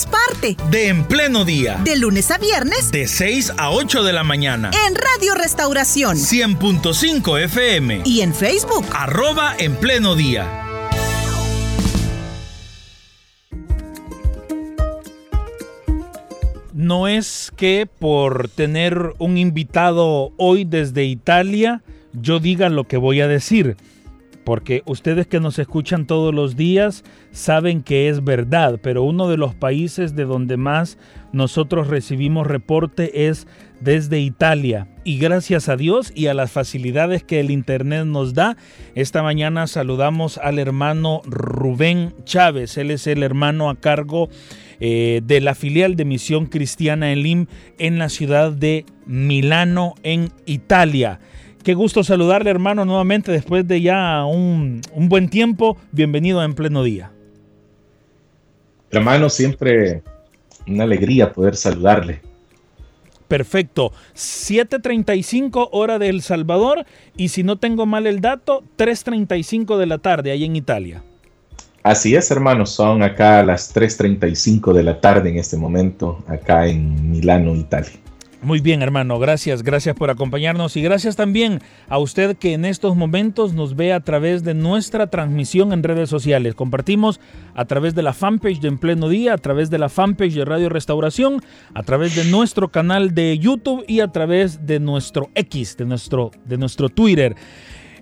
seamos parte de En Pleno Día. De lunes a viernes. De 6 a 8 de la mañana. En Radio Restauración. 100.5 FM. Y en Facebook. Arroba En Pleno Día. No es que por tener un invitado hoy desde Italia yo diga lo que voy a decir porque ustedes que nos escuchan todos los días saben que es verdad, pero uno de los países de donde más nosotros recibimos reporte es desde Italia. Y gracias a Dios y a las facilidades que el Internet nos da, esta mañana saludamos al hermano Rubén Chávez. Él es el hermano a cargo eh, de la filial de Misión Cristiana Elim en la ciudad de Milano, en Italia. Qué gusto saludarle, hermano, nuevamente después de ya un, buen tiempo. Bienvenido a En Pleno Día. Hermano, siempre una alegría poder saludarle. Perfecto. 7.35 hora de El Salvador y si no tengo mal el dato, 3.35 de la tarde ahí en Italia. Así es, hermano. Son acá las 3.35 de la tarde en este momento, acá en Milano, Italia. Muy bien, hermano, gracias, gracias por acompañarnos y gracias también a usted que en estos momentos nos ve a través de nuestra transmisión en redes sociales. Compartimos a través de la fanpage de En Pleno Día, a través de la fanpage de Radio Restauración, a través de nuestro canal de YouTube y a través de nuestro X, de nuestro, de nuestro Twitter.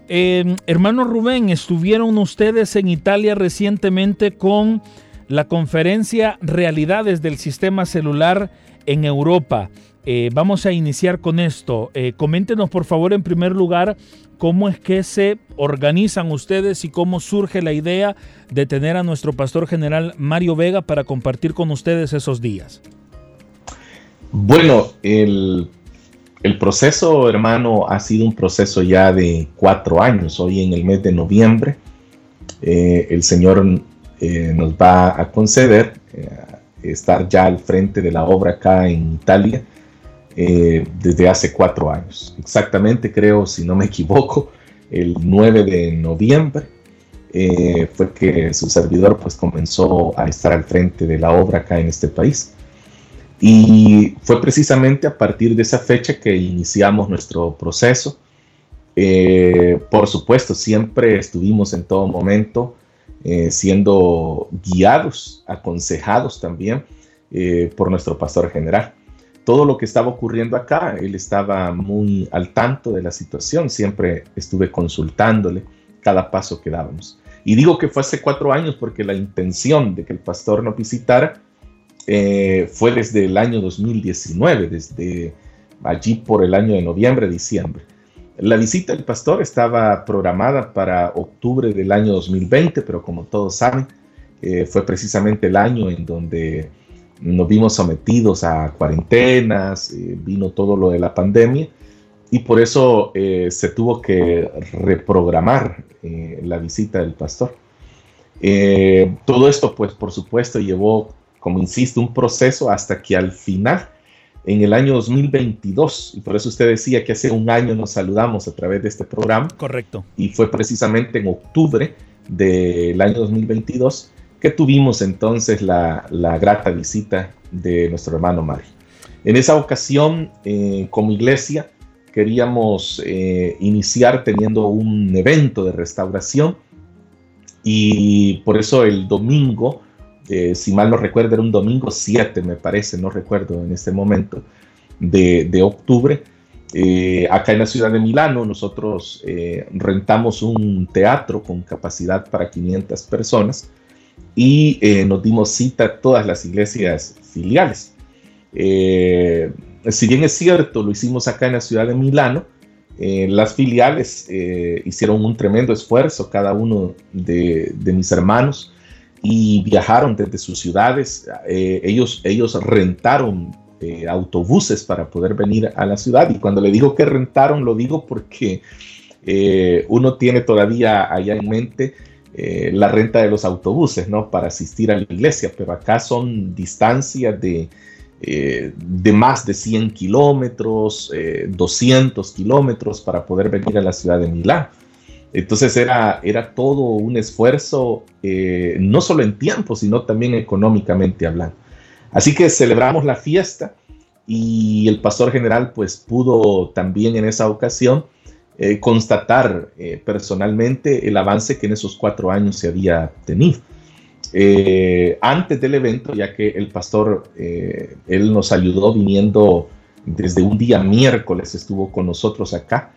Eh, hermano Rubén, estuvieron ustedes en Italia recientemente con la conferencia Realidades del Sistema Celular en Europa. Eh, vamos a iniciar con esto. Eh, coméntenos por favor en primer lugar cómo es que se organizan ustedes y cómo surge la idea de tener a nuestro pastor general Mario Vega para compartir con ustedes esos días. Bueno, el, proceso, hermano, ha sido un proceso ya de cuatro años. Hoy en el mes de noviembre, eh, el Señor nos va a conceder estar ya al frente de la obra acá en Italia eh, desde hace cuatro años. Exactamente, creo, si no me equivoco, el 9 de noviembre eh, fue que su servidor pues comenzó a estar al frente de la obra acá en este país. Y fue precisamente a partir de esa fecha que iniciamos nuestro proceso. Eh, por supuesto, siempre estuvimos en todo momento siendo guiados, aconsejados también por nuestro pastor general todo lo que estaba ocurriendo acá, él estaba muy al tanto de la situación, siempre estuve consultándole cada paso que dábamos. Y digo que fue hace cuatro años porque la intención de que el pastor nos visitara eh, fue desde el año 2019, desde allí por el año de noviembre, diciembre. La visita del pastor estaba programada para octubre del año 2020, pero como todos saben, eh, fue precisamente el año en donde nos vimos sometidos a cuarentenas, eh, vino todo lo de la pandemia y por eso eh, se tuvo que reprogramar eh, la visita del pastor. todo esto, pues por supuesto, llevó, como insisto, un proceso hasta que al final, en el año 2022, y por eso usted decía que hace un año nos saludamos a través de este programa. Correcto. Y fue precisamente en octubre del año 2022 que tuvimos entonces la, grata visita de nuestro hermano Mario. En esa ocasión, eh, como iglesia, queríamos eh, iniciar teniendo un evento de restauración y por eso el domingo, eh, si mal no recuerdo, era un domingo 7, me parece, no recuerdo en este momento, de, de octubre, acá en la ciudad de Milano, nosotros rentamos un teatro con capacidad para 500 personas y eh, nos dimos cita a todas las iglesias filiales. Eh, si bien es cierto, lo hicimos acá en la ciudad de Milano, eh, las filiales hicieron un tremendo esfuerzo, cada uno de, mis hermanos, y viajaron desde sus ciudades. ellos, ellos rentaron autobuses para poder venir a la ciudad. Y cuando le digo que rentaron, lo digo porque uno tiene todavía allá en mente la renta de los autobuses, ¿no? Para asistir a la iglesia, pero acá son distancias de, de más de 100 kilómetros, 200 kilómetros para poder venir a la ciudad de Milán. Entonces era, era todo un esfuerzo, eh, no solo en tiempo, sino también económicamente hablando. Así que celebramos la fiesta y el pastor general pues pudo también en esa ocasión eh, constatar eh, personalmente el avance que en esos cuatro años se había tenido. antes del evento, ya que el pastor, él nos ayudó viniendo desde un día miércoles, estuvo con nosotros acá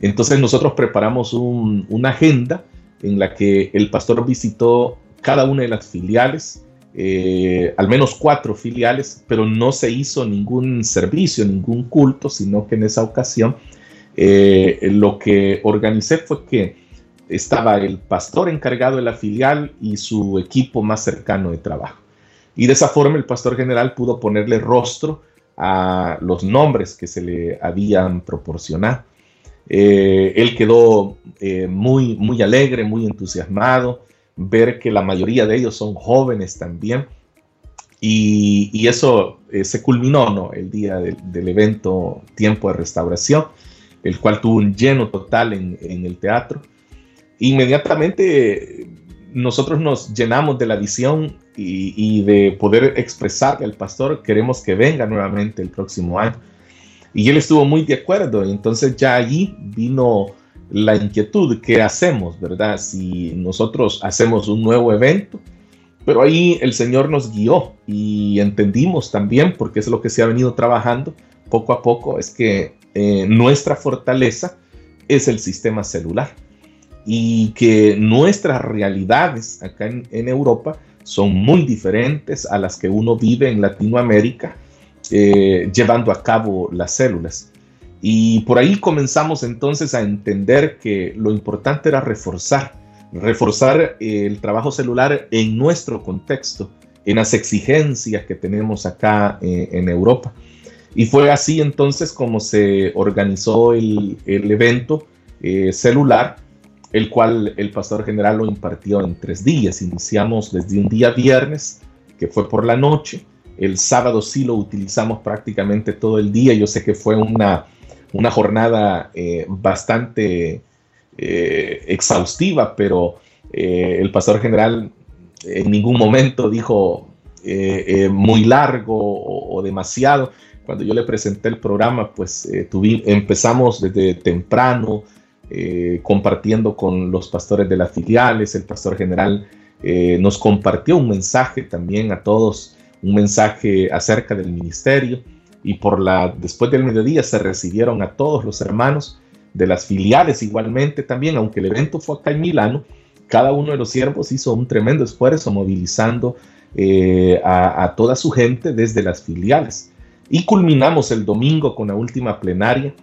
entonces nosotros preparamos una agenda en la que el pastor visitó cada una de las filiales, eh, al menos cuatro filiales, pero no se hizo ningún servicio, ningún culto, sino que en esa ocasión eh, lo que organicé fue que estaba el pastor encargado de la filial y su equipo más cercano de trabajo. Y de esa forma el pastor general pudo ponerle rostro a los nombres que se le habían proporcionado. Eh, él quedó eh, muy, muy alegre, muy entusiasmado, ver que la mayoría de ellos son jóvenes también. Y, eso eh, se culminó ¿no? el día del evento Tiempo de Restauración, el cual tuvo un lleno total en, el teatro. Inmediatamente nosotros nos llenamos de la visión y, de poder expresarle al pastor, queremos que venga nuevamente el próximo año y él estuvo muy de acuerdo. Entonces ya allí vino la inquietud, ¿qué hacemos, verdad? Si nosotros hacemos un nuevo evento, pero ahí el Señor nos guió y entendimos también, porque es lo que se ha venido trabajando poco a poco, es que eh, nuestra fortaleza es el sistema celular y que nuestras realidades acá en, Europa son muy diferentes a las que uno vive en Latinoamérica eh, llevando a cabo las células. Y por ahí comenzamos entonces a entender que lo importante era reforzar, reforzar el trabajo celular en nuestro contexto, en las exigencias que tenemos acá eh, en Europa. Y fue así entonces como se organizó el, evento eh, celular, el cual el pastor general lo impartió en tres días. Iniciamos desde un día viernes, que fue por la noche, el sábado sí lo utilizamos prácticamente todo el día. Yo sé que fue una, una jornada eh, bastante eh, exhaustiva, pero el pastor general en ningún momento dijo muy largo o, demasiado. Cuando yo le presenté el programa, pues empezamos desde temprano compartiendo con los pastores de las filiales. El pastor general nos compartió un mensaje también a todos un mensaje acerca del ministerio y por la después del mediodía se recibieron a todos los hermanos de las filiales igualmente también, aunque el evento fue acá en Milano, cada uno de los siervos hizo un tremendo esfuerzo movilizando eh, a, a toda su gente desde las filiales. Y culminamos el domingo con la última plenaria.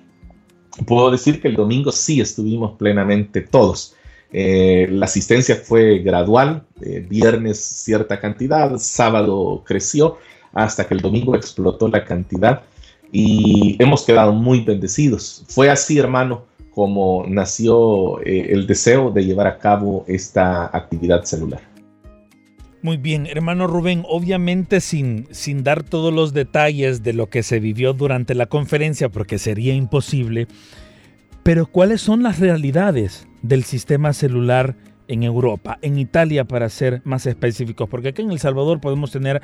Puedo decir que el domingo sí estuvimos plenamente todos. Eh, la asistencia fue gradual, eh, viernes cierta cantidad, sábado creció, hasta que el domingo explotó la cantidad y hemos quedado muy bendecidos. Fue así, hermano, como nació eh, el deseo de llevar a cabo esta actividad celular. Muy bien, hermano Rubén, obviamente sin, sin dar todos los detalles de lo que se vivió durante la conferencia, porque sería imposible, pero ¿cuáles son las realidades del sistema celular en Europa, en Italia para ser más específicos? Porque aquí en El Salvador podemos tener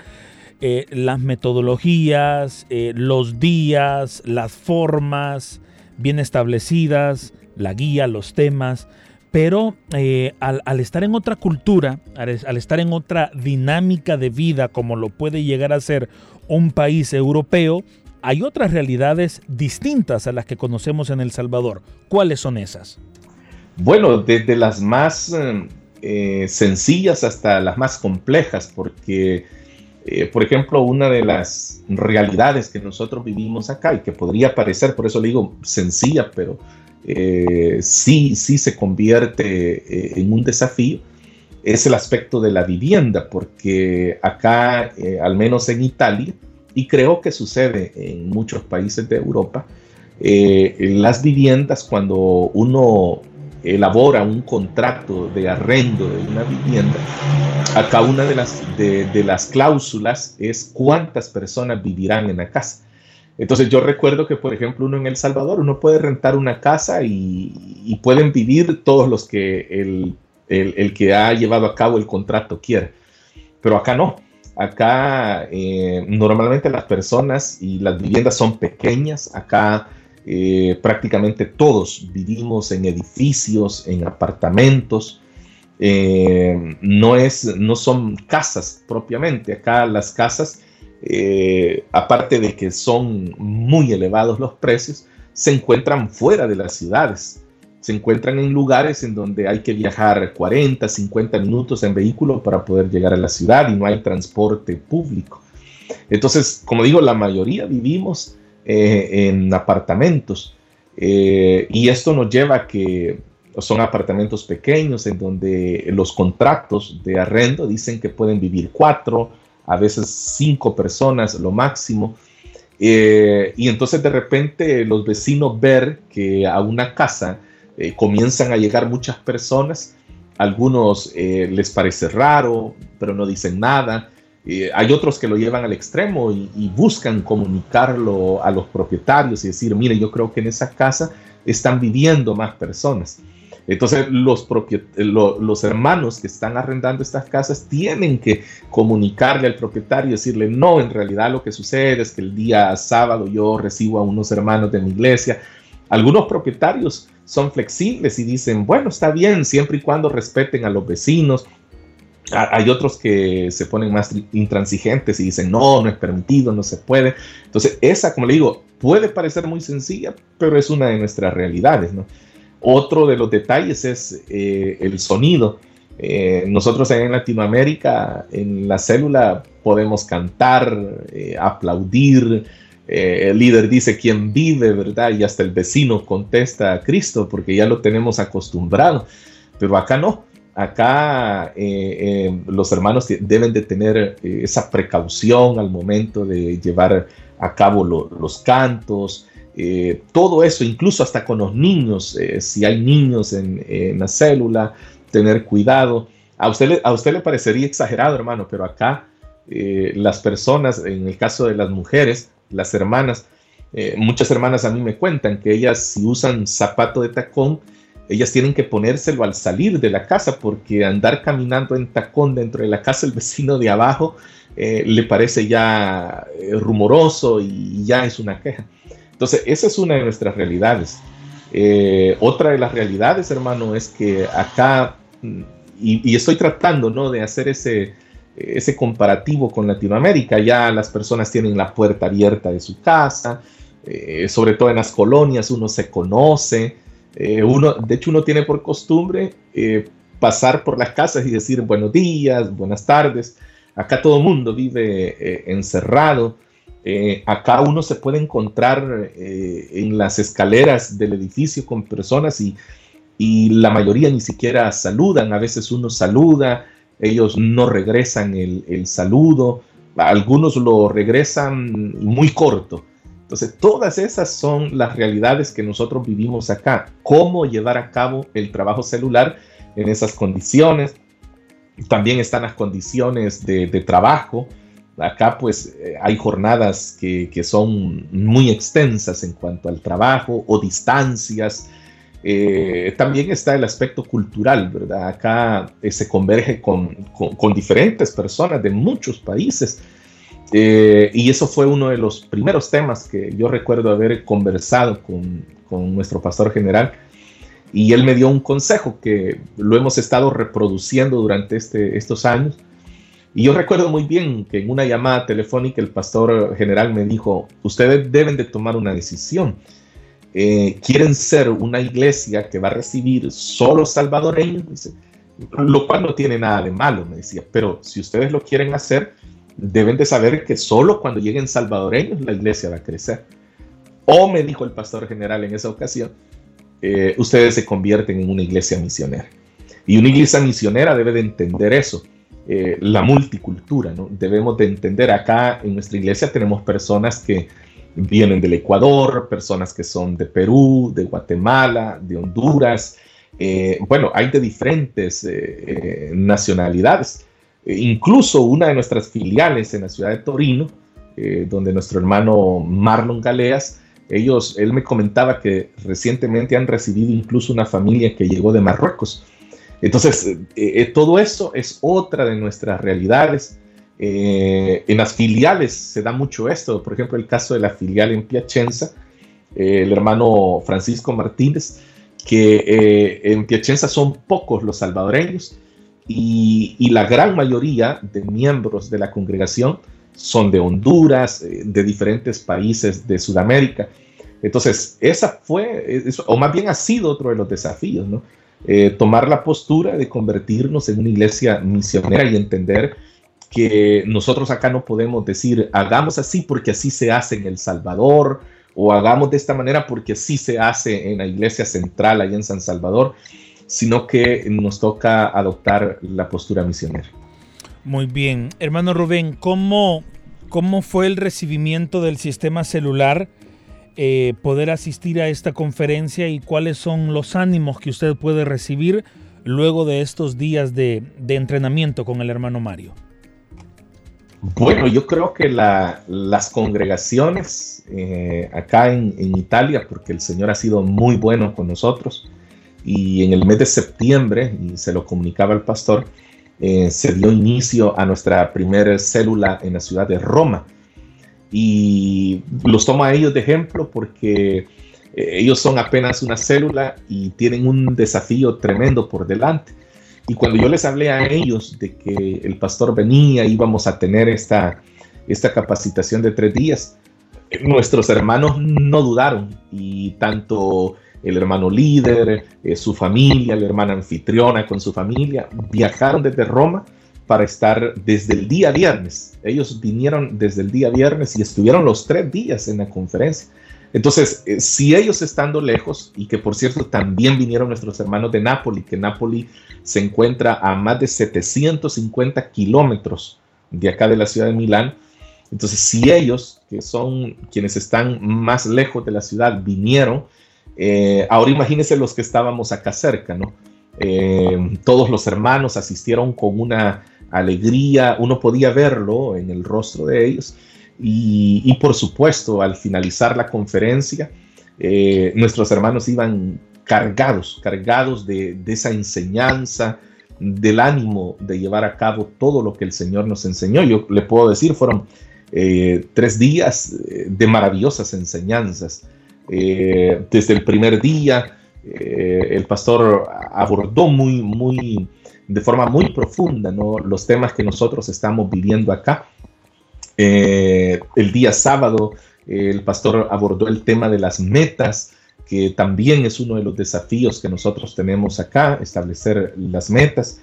eh, las metodologías, eh, los días, las formas bien establecidas, la guía, los temas, pero eh, al, estar en otra cultura, al, estar en otra dinámica de vida como lo puede llegar a ser un país europeo, hay otras realidades distintas a las que conocemos en El Salvador. ¿Cuáles son esas? Bueno, desde las más eh, sencillas hasta las más complejas, porque, eh, por ejemplo, una de las realidades que nosotros vivimos acá y que podría parecer, por eso le digo sencilla, pero eh, sí, sí se convierte en un desafío, es el aspecto de la vivienda, porque acá, al menos en Italia, y creo que sucede en muchos países de Europa, eh, las viviendas cuando uno elabora un contrato de arrendo de una vivienda, acá una de las, de, las cláusulas es cuántas personas vivirán en la casa. Entonces yo recuerdo que, por ejemplo, uno en El Salvador, uno puede rentar una casa y, pueden vivir todos los que el, el, que ha llevado a cabo el contrato quiere. Pero acá no. Acá eh, normalmente las personas y las viviendas son pequeñas. Acá eh, prácticamente todos vivimos en edificios, en apartamentos. Eh, no, es, no son casas propiamente. Acá las casas, eh, aparte de que son muy elevados los precios, se encuentran fuera de las ciudades. Se encuentran en lugares en donde hay que viajar 40, 50 minutos en vehículo para poder llegar a la ciudad y no hay transporte público. Entonces, como digo, la mayoría vivimos eh, en apartamentos. Eh, y esto nos lleva a que son apartamentos pequeños en donde los contratos de arrendo dicen que pueden vivir cuatro, a veces cinco personas lo máximo. Eh, y entonces de repente los vecinos ver que a una casa comienzan a llegar muchas personas, algunos les parece raro, pero no dicen nada. Eh, hay otros que lo llevan al extremo y, buscan comunicarlo a los propietarios y decir, mire, yo creo que en esa casa están viviendo más personas. Entonces los, los hermanos que están arrendando estas casas tienen que comunicarle al propietario y decirle, no, en realidad lo que sucede es que el día sábado yo recibo a unos hermanos de mi iglesia. Algunos propietarios son flexibles y dicen, bueno, está bien, siempre y cuando respeten a los vecinos, hay otros que se ponen más intransigentes y dicen, no, no es permitido, no se puede. Entonces, esa, como le digo, puede parecer muy sencilla, pero es una de nuestras realidades. ¿no? Otro de los detalles es eh, el sonido. Eh, nosotros en Latinoamérica, en la célula, podemos cantar, eh, aplaudir. el líder dice quién vive, ¿verdad? Y hasta el vecino contesta a Cristo porque ya lo tenemos acostumbrado. Pero acá no acá los hermanos deben de tener esa precaución al momento de llevar a cabo los cantos, todo eso, incluso hasta con los niños, si hay niños en, la célula, tener cuidado. A usted, a usted le parecería exagerado, hermano, pero acá las personas, en el caso de las mujeres, las hermanas, muchas hermanas a mí me cuentan que ellas si usan zapato de tacón, ellas tienen que ponérselo al salir de la casa porque andar caminando en tacón dentro de la casa el vecino de abajo eh, le parece ya eh, rumoroso y ya es una queja. Entonces, esa es una de nuestras realidades. Eh, otra de las realidades, hermano, es que acá, mm, y, estoy tratando ¿no? de hacer ese, comparativo con Latinoamérica, ya las personas tienen la puerta abierta de su casa, sobre todo en las colonias uno se conoce, eh, uno, de hecho, uno tiene por costumbre eh, pasar por las casas y decir buenos días, buenas tardes. Acá todo el mundo vive eh, acá uno se puede encontrar en las escaleras del edificio con personas y, y, la mayoría ni siquiera saludan. A veces uno saluda, ellos no regresan el, el saludo. Algunos lo regresan muy corto. Entonces, todas esas son las realidades que nosotros vivimos acá. Cómo llevar a cabo el trabajo celular en esas condiciones. También están las condiciones de, trabajo. Acá pues eh, hay jornadas que, son muy extensas en cuanto al trabajo o distancias. Eh, también está el aspecto cultural, ¿verdad? Acá eh, se converge con, con, diferentes personas de muchos países y eso fue uno de los primeros temas que yo recuerdo haber conversado con, con, nuestro pastor general. Y él me dio un consejo que lo hemos estado reproduciendo durante este, estos años. Y yo recuerdo muy bien que en una llamada telefónica el pastor general me dijo, ustedes deben de tomar una decisión. Eh, quieren ser una iglesia que va a recibir solo salvadoreños, lo cual no tiene nada de malo, me decía, pero si ustedes lo quieren hacer, deben de saber que solo cuando lleguen salvadoreños la iglesia va a crecer. O me dijo el pastor general en esa ocasión, eh, ustedes se convierten en una iglesia misionera. Y una iglesia misionera debe de entender eso, eh, la multicultura. Debemos de entender, acá en nuestra iglesia tenemos personas que vienen del Ecuador, personas que son de Perú, de Guatemala, de Honduras. Eh, bueno, hay de diferentes eh, nacionalidades. incluso una de nuestras filiales en la ciudad de Torino, donde nuestro hermano Marlon Galeas, ellos, él me comentaba que recientemente han recibido incluso una familia que llegó de Marruecos. Entonces, todo eso es otra de nuestras realidades eh, en las filiales se da mucho esto, por ejemplo, el caso de la filial en Piacenza, eh, el hermano Francisco Martínez, que eh, en Piacenza son pocos los salvadoreños y, y, la gran mayoría de miembros de la congregación son de Honduras, de diferentes países de Sudamérica. Entonces, esa fue, o más bien ha sido otro de los desafíos, ¿no? Tomar la postura de convertirnos en una iglesia misionera y entender que nosotros acá no podemos decir hagamos así porque así se hace en El Salvador o hagamos de esta manera porque así se hace en la iglesia central allá en San Salvador, sino que nos toca adoptar la postura misionera. Muy bien, hermano Rubén, ¿cómo, cómo fue el recibimiento del sistema celular? Eh, poder asistir a esta conferencia y cuáles son los ánimos que usted puede recibir luego de estos días de, entrenamiento con el hermano Mario. Bueno, yo creo que las congregaciones eh, acá en, Italia, porque el Señor ha sido muy bueno con nosotros, y en el mes de septiembre, y se lo comunicaba el pastor, eh, se dio inicio a nuestra primera célula en la ciudad de Roma. Y los tomo a ellos de ejemplo porque eh, ellos son apenas una célula y tienen un desafío tremendo por delante. Y cuando yo les hablé a ellos de que el pastor venía, íbamos a tener esta, esta capacitación de tres días, nuestros hermanos no dudaron. Y tanto el hermano líder, eh, su familia, la hermana anfitriona con su familia, viajaron desde Roma para estar desde el día viernes. Ellos vinieron desde el día viernes y estuvieron los tres días en la conferencia. Entonces, eh, si ellos estando lejos, y que por cierto también vinieron nuestros hermanos de Nápoles, que Nápoles se encuentra a más de 750 kilómetros de acá de la ciudad de Milán, entonces si ellos, que son quienes están más lejos de la ciudad, vinieron, eh, ahora imagínense los que estábamos acá cerca, ¿no? Eh, todos los hermanos asistieron con una alegría, uno podía verlo en el rostro de ellos, y, por supuesto, al finalizar la conferencia, eh, nuestros hermanos iban cargados, cargados de, esa enseñanza, del ánimo de llevar a cabo todo lo que el Señor nos enseñó. Yo le puedo decir, fueron eh, tres días eh, de maravillosas enseñanzas. desde el primer día, el pastor abordó muy, muy, de forma muy profunda ¿no? los temas que nosotros estamos viviendo acá eh, el día sábado el pastor abordó el tema de las metas, que también es uno de los desafíos que nosotros tenemos acá, establecer las metas.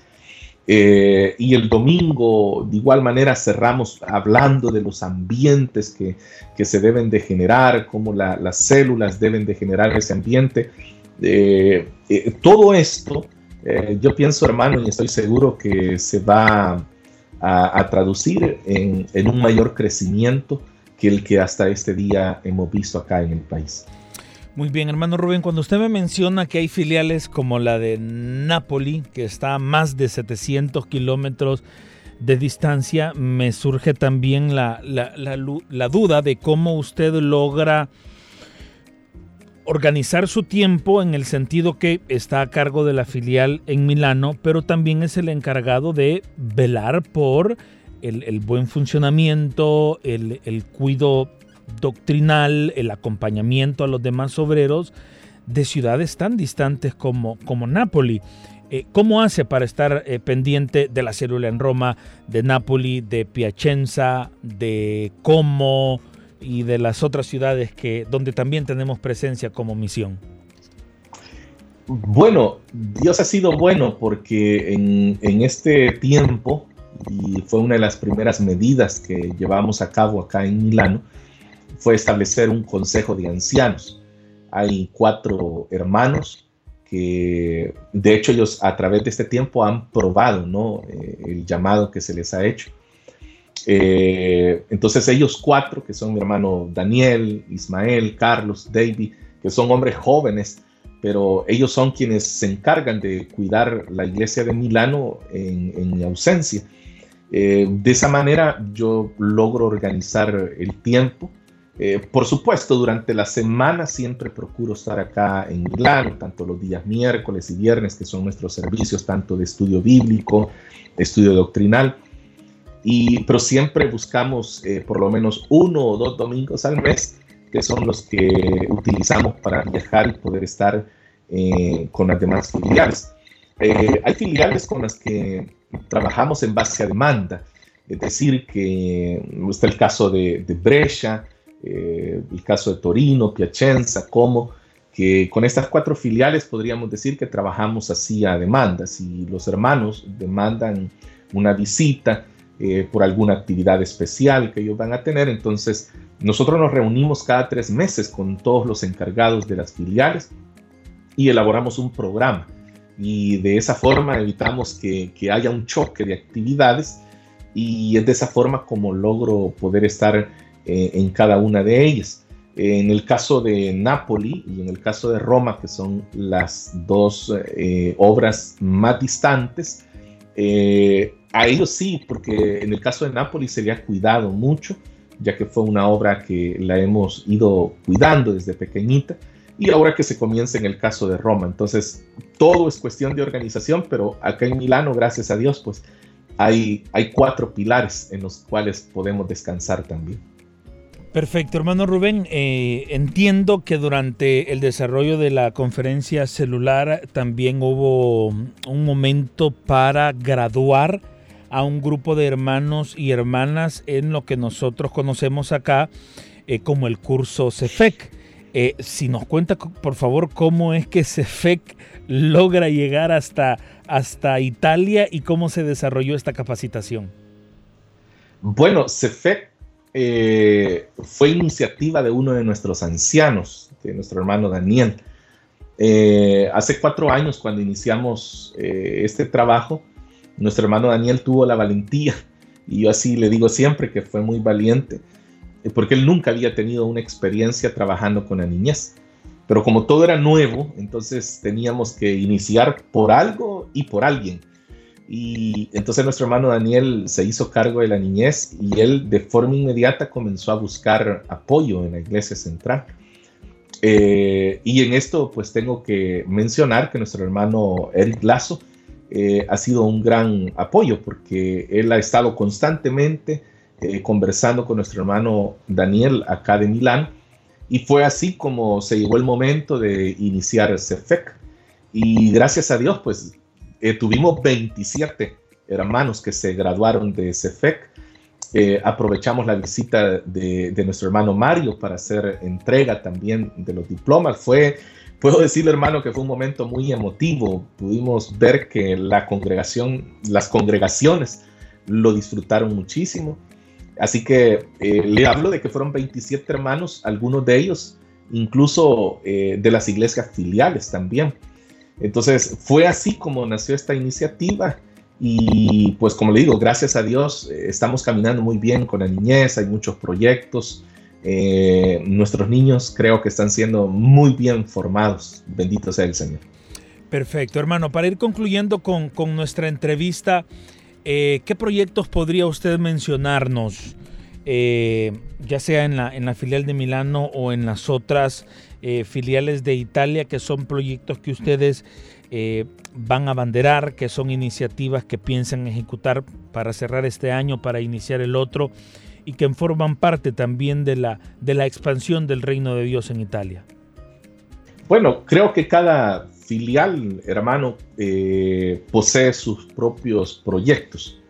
Eh, y el domingo, de igual manera, cerramos hablando de los ambientes que, se deben de generar, cómo las células deben de generar ese ambiente. Eh, todo esto, yo pienso, hermano, y estoy seguro que se va a, traducir en, un mayor crecimiento que el que hasta este día hemos visto acá en el país. Muy bien, hermano Rubén, cuando usted me menciona que hay filiales como la de Napoli, que está a más de 700 kilómetros de distancia, me surge también la duda de cómo usted logra organizar su tiempo en el sentido que está a cargo de la filial en Milano, pero también es el encargado de velar por el, buen funcionamiento, el, el cuido doctrinal, el acompañamiento a los demás obreros de ciudades tan distantes como, como Nápoli. Eh, ¿Cómo hace para estar eh, pendiente de la célula en Roma, de Nápoli, de Piacenza, de Como, y de las otras ciudades que, donde también tenemos presencia como misión? Bueno, Dios ha sido bueno porque en, este tiempo, y fue una de las primeras medidas que llevamos a cabo acá en Milano, fue establecer un consejo de ancianos. Hay cuatro hermanos que, de hecho, ellos a través de este tiempo han probado ¿no? Eh, el llamado que se les ha hecho Eh, entonces ellos cuatro, que son mi hermano Daniel, Ismael, Carlos, David, que son hombres jóvenes, pero ellos son quienes se encargan de cuidar la iglesia de Milano en, mi ausencia. Eh, de esa manera yo logro organizar el tiempo. Eh, por supuesto, durante la semana siempre procuro estar acá en Milano, tanto los días miércoles y viernes, que son nuestros servicios tanto de estudio bíblico, estudio doctrinal, y, pero siempre buscamos eh, por lo menos uno o dos domingos al mes, que son los que utilizamos para viajar y poder estar eh, con las demás filiales. Eh, hay filiales con las que trabajamos en base a demanda, es decir, que está el caso de, de Brescia, el caso de Torino, Piacenza, Como, que con estas cuatro filiales podríamos decir que trabajamos así a demanda. Si los hermanos demandan una visita, eh, por alguna actividad especial que ellos van a tener. Entonces, nosotros nos reunimos cada tres meses con todos los encargados de las filiales y elaboramos un programa. Y de esa forma evitamos que, haya un choque de actividades y es de esa forma como logro poder estar eh, en cada una de ellas. En el caso de Nápoli y en el caso de Roma, que son las dos eh, obras más distantes, a ellos sí, porque en el caso de Nápoles se le ha cuidado mucho, ya que fue una obra que la hemos ido cuidando desde pequeñita y ahora que se comienza en el caso de Roma. Entonces, todo es cuestión de organización, pero acá en Milano, gracias a Dios, pues hay, hay cuatro pilares en los cuales podemos descansar también. Perfecto, hermano Rubén. Eh, entiendo que durante el desarrollo de la conferencia celular también hubo un momento para graduar a un grupo de hermanos y hermanas en lo que nosotros conocemos acá eh, como el curso CEFEC. Eh, si nos cuenta, por favor, cómo es que CEFEC logra llegar hasta, hasta Italia y cómo se desarrolló esta capacitación. Bueno, CEFEC eh, fue iniciativa de uno de nuestros ancianos, de nuestro hermano Daniel. hace cuatro años, cuando iniciamos este trabajo, nuestro hermano Daniel tuvo la valentía, y yo así le digo siempre que fue muy valiente, eh, porque él nunca había tenido una experiencia trabajando con la niñez. Pero como todo era nuevo, entonces teníamos que iniciar por algo y por alguien. Y entonces nuestro hermano Daniel se hizo cargo de la niñez y él de forma inmediata comenzó a buscar apoyo en la iglesia central. Eh, y en esto pues tengo que mencionar que nuestro hermano Eric Lazo eh, ha sido un gran apoyo porque él ha estado constantemente eh, conversando con nuestro hermano Daniel acá de Milán y fue así como se llegó el momento de iniciar CEFEC y gracias a Dios pues eh, tuvimos 27 hermanos que se graduaron de CEFEC aprovechamos la visita de, de, nuestro hermano Mario para hacer entrega también de los diplomas. Fue Puedo decirle, hermano, que fue un momento muy emotivo. Pudimos ver que la congregación, las congregaciones lo disfrutaron muchísimo. Así que eh, le hablo de que fueron 27 hermanos, algunos de ellos incluso eh, de las iglesias filiales también. Entonces fue así como nació esta iniciativa y pues como le digo, gracias a Dios eh, estamos caminando muy bien con la niñez, hay muchos proyectos, eh, nuestros niños creo que están siendo muy bien formados. Bendito sea el Señor. Perfecto, hermano. Para ir concluyendo con, nuestra entrevista, eh, ¿qué proyectos podría usted mencionarnos? Eh, ya sea en la, en la filial de Milano o en las otras filiales de Italia, que son proyectos que ustedes van a banderar, que son iniciativas que piensan ejecutar para cerrar este año, para iniciar el otro y que forman parte también de la, de la expansión del reino de Dios en Italia? Bueno, creo que cada filial, hermano, eh, posee sus propios proyectos.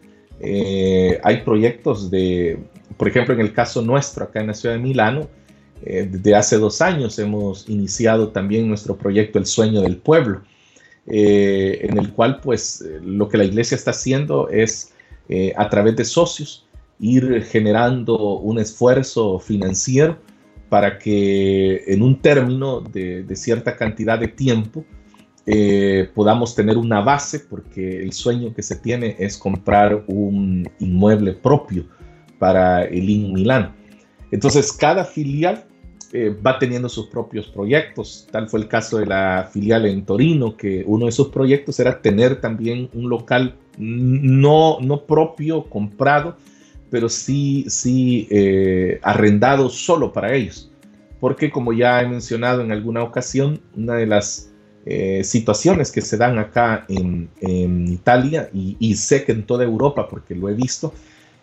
Eh, hay proyectos de, por ejemplo, en el caso nuestro, acá en la ciudad de Milano, eh, desde hace dos años hemos iniciado también nuestro proyecto El Sueño del Pueblo, en el cual pues lo que la iglesia está haciendo es a través de socios ir generando un esfuerzo financiero para que en un término de, cierta cantidad de tiempo eh, podamos tener una base, porque el sueño que se tiene es comprar un inmueble propio para el IN Milán. Entonces, cada filial eh, va teniendo sus propios proyectos. Tal fue el caso de la filial en Torino, que uno de sus proyectos era tener también un local no, no propio, comprado, pero sí, sí eh, arrendado solo para ellos. Porque como ya he mencionado en alguna ocasión, una de las eh, situaciones que se dan acá en, Italia y, y, sé que en toda Europa, porque lo he visto,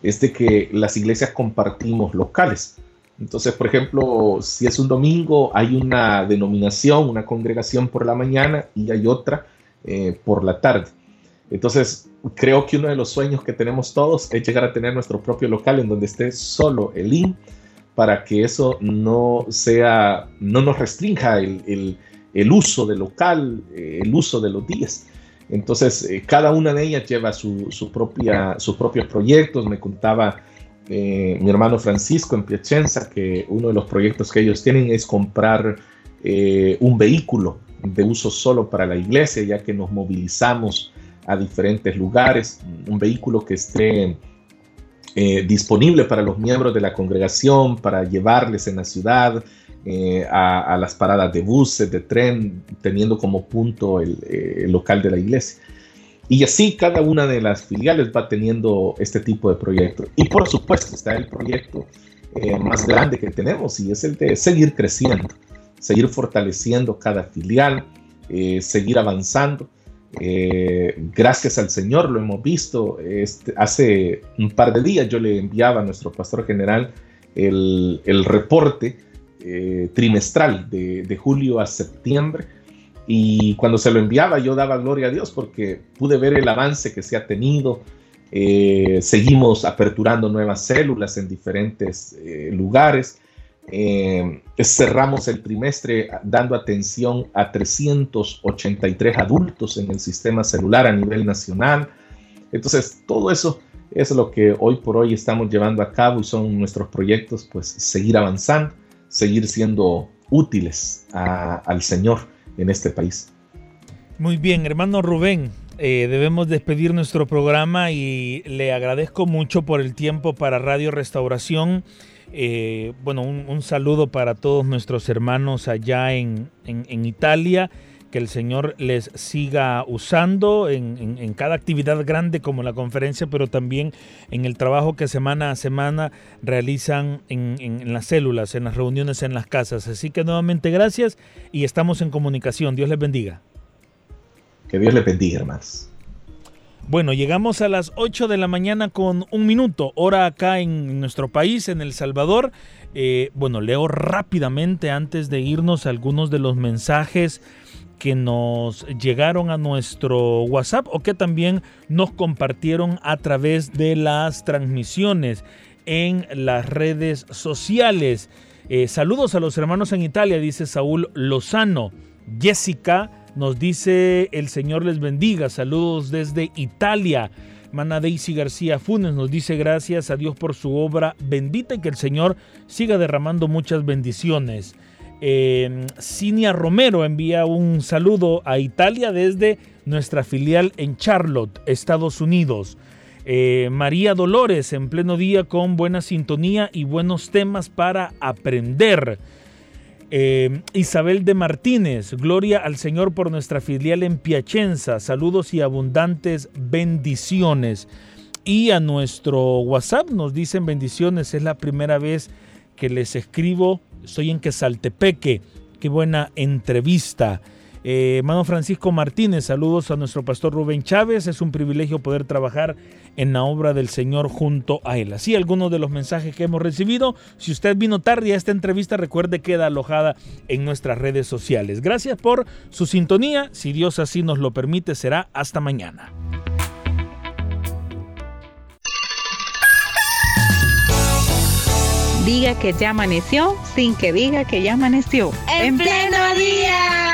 es de que las iglesias compartimos locales. Entonces, por ejemplo, si es un domingo, hay una denominación, una congregación por la mañana y hay otra eh, por la tarde. Entonces, creo que uno de los sueños que tenemos todos es llegar a tener nuestro propio local en donde esté solo el IN para que eso no sea, no nos restrinja el, el, uso del local, eh, el uso de los días. Entonces, eh, cada una de ellas lleva su, su, propia, sus propios proyectos. Me contaba eh, mi hermano Francisco en Piacenza que uno de los proyectos que ellos tienen es comprar un vehículo de uso solo para la iglesia, ya que nos movilizamos a diferentes lugares, un vehículo que esté eh, disponible para los miembros de la congregación, para llevarles en la ciudad, eh, a, las paradas de buses, de tren, teniendo como punto el, el, local de la iglesia. Y así cada una de las filiales va teniendo este tipo de proyectos. Y por supuesto está el proyecto eh, más grande que tenemos y es el de seguir creciendo, seguir fortaleciendo cada filial, seguir avanzando. Eh, gracias al Señor lo hemos visto. Este, hace un par de días yo le enviaba a nuestro pastor general el, reporte eh, trimestral de, julio a septiembre. Y cuando se lo enviaba yo daba gloria a Dios porque pude ver el avance que se ha tenido. Eh, seguimos aperturando nuevas células en diferentes lugares. Eh, cerramos el trimestre dando atención a 383 adultos en el sistema celular a nivel nacional. Entonces, todo eso es lo que hoy por hoy estamos llevando a cabo y son nuestros proyectos, pues seguir avanzando, seguir siendo útiles al Señor en este país. Muy bien, hermano Rubén, eh, debemos despedir nuestro programa y le agradezco mucho por el tiempo para Radio Restauración. Eh, bueno, un, saludo para todos nuestros hermanos allá en, Italia. Que el Señor les siga usando en, cada actividad grande como la conferencia, pero también en el trabajo que semana a semana realizan en las células, en las reuniones, en las casas. Así que nuevamente gracias y estamos en comunicación. Dios les bendiga. Que Dios les bendiga, hermanos. Bueno, llegamos a las 8 de la mañana con un minuto, hora acá en nuestro país, en El Salvador. Eh, bueno, leo rápidamente antes de irnos algunos de los mensajes que nos llegaron a nuestro WhatsApp o que también nos compartieron a través de las transmisiones en las redes sociales. Eh, saludos a los hermanos en Italia, dice Saúl Lozano. Jessica nos dice el Señor les bendiga. Saludos desde Italia. Mana Daisy García Funes nos dice gracias a Dios por su obra bendita y que el Señor siga derramando muchas bendiciones. Eh, Cinia Romero envía un saludo a Italia desde nuestra filial en Charlotte, Estados Unidos. Eh, María Dolores en pleno día con buena sintonía y buenos temas para aprender. Eh, Isabel de Martínez, gloria al Señor por nuestra filial en Piacenza. Saludos y abundantes bendiciones. Y a nuestro WhatsApp nos dicen bendiciones. Es la primera vez que les escribo. Estoy en Quesaltepeque. Qué buena entrevista. Eh, hermano Francisco Martínez, saludos a nuestro pastor Rubén Chávez. Es un privilegio poder trabajar en la obra del Señor junto a él. Así algunos de los mensajes que hemos recibido. Si usted vino tarde a esta entrevista, recuerde que queda alojada en nuestras redes sociales. Gracias por su sintonía. Si Dios así nos lo permite, será hasta mañana. Diga que ya amaneció sin que diga que ya amaneció. En, pleno día.